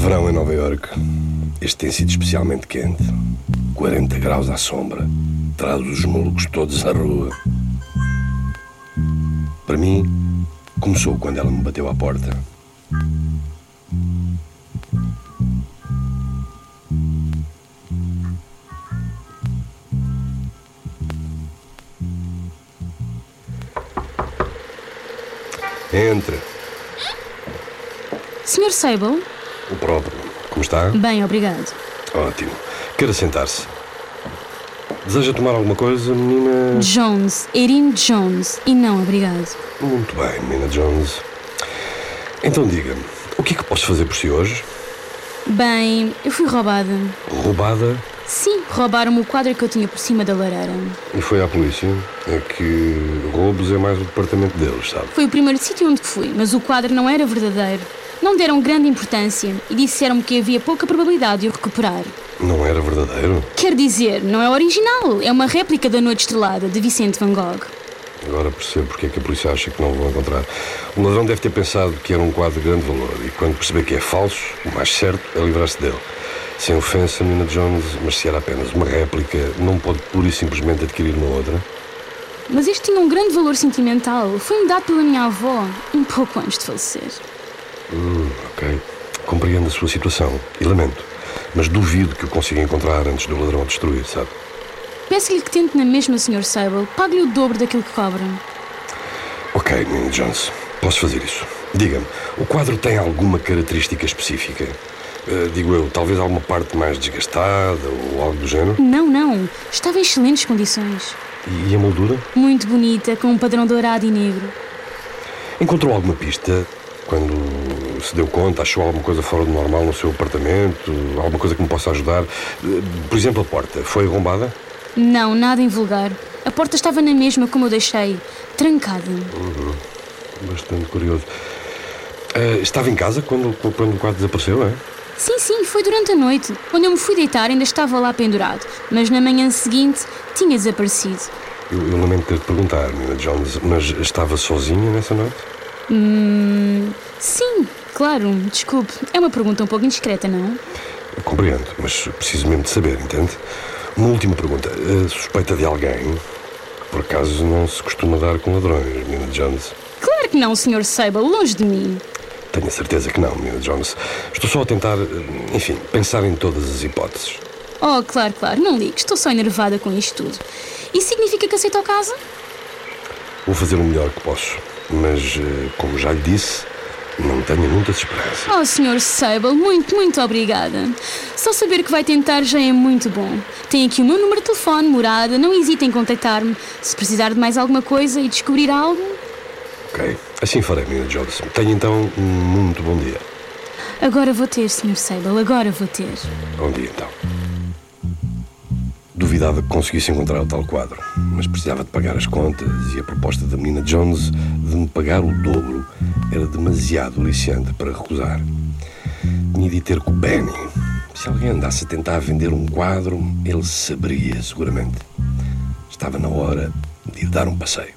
Verão em Nova York. Este tem sido especialmente quente. 40 graus à sombra. Traz os múlgos todos à rua. Para mim, começou quando ela me bateu à porta. Entra. Sr. Sable? O próprio. Como está? Bem, obrigado. Ótimo. Queira sentar-se. Deseja tomar alguma coisa, menina? Jones, Erin Jones. E não, obrigado. Muito bem, menina Jones. Então diga-me, o que é que posso fazer por si hoje? Bem, eu fui roubada. Roubada? Sim, roubaram-me o quadro que eu tinha por cima da lareira. E foi à polícia? É que roubos é mais o departamento deles, sabe? Foi o primeiro sítio onde fui, mas o quadro não era verdadeiro. Não deram grande importância e disseram-me que havia pouca probabilidade de o recuperar. Não era verdadeiro? Quer dizer, não é original, é uma réplica da Noite Estrelada de Vicente Van Gogh. Agora percebo porque é que a polícia acha que não o vão encontrar. O ladrão deve ter pensado que era um quadro de grande valor e quando perceber que é falso, o mais certo é livrar-se dele. Sem ofensa, Nina Jones, mas se era apenas uma réplica, não pode pura e simplesmente adquirir uma outra? Mas este tinha um grande valor sentimental. Foi-me dado pela minha avó, um pouco antes de falecer. Hum, ok. Compreendo a sua situação e lamento. Mas duvido que o consiga encontrar antes do ladrão destruir, sabe? Peço-lhe que tente na mesma, Sr. Sable. Pague-lhe o dobro daquilo que cobra. Ok, Nina Jones. Posso fazer isso. Diga-me, o quadro tem alguma característica específica? Uh, digo eu, talvez alguma parte mais desgastada ou algo do género? Não, não. Estava em excelentes condições. E a moldura? Muito bonita, com um padrão dourado e negro. Encontrou alguma pista quando se deu conta? Achou alguma coisa fora do normal no seu apartamento? Alguma coisa que me possa ajudar? Por exemplo, a porta. Foi arrombada? Não, nada em vulgar. A porta estava na mesma como eu deixei, trancada. Uhum. Bastante curioso. Uh, estava em casa quando, quando o quadro desapareceu, é? Sim, sim, foi durante a noite. Quando eu me fui deitar, ainda estava lá pendurado. Mas na manhã seguinte, tinha desaparecido. Eu, eu lamento ter de perguntar, Nina Jones, mas estava sozinha nessa noite? Hum. Claro. Desculpe. É uma pergunta um pouco indiscreta, não? Eu compreendo, mas preciso mesmo de saber, entende? Uma última pergunta. A suspeita de alguém? Por acaso não se costuma dar com ladrões, Nina Jones? Claro que não, Sr. Sable, longe de mim. Tenho a certeza que não, Nina Jones. Estou só a tentar, enfim, pensar em todas as hipóteses. Oh, claro, claro, não ligue. Estou só enervada com isto tudo. Isso significa que aceito o caso? Vou fazer o melhor que posso. Mas, como já lhe disse, não tenho muitas esperanças. Oh, Sr. Sable, muito, muito obrigada. Só saber que vai tentar já é muito bom. Tem aqui o meu número de telefone, morada, não hesite em contactar-me. Se precisar de mais alguma coisa e descobrir algo. Ok, assim farei, Nina Jones. Tenha então um muito bom dia. Agora vou ter, Sr. Sable, agora vou ter. Bom dia então. Duvidava que conseguisse encontrar o tal quadro, mas precisava de pagar as contas e a proposta da menina Jones de me pagar o dobro era demasiado aliciante para recusar. Tinha de ter com o Benny. Se alguém andasse a tentar vender um quadro, ele saberia, seguramente. Estava na hora de ir dar um passeio.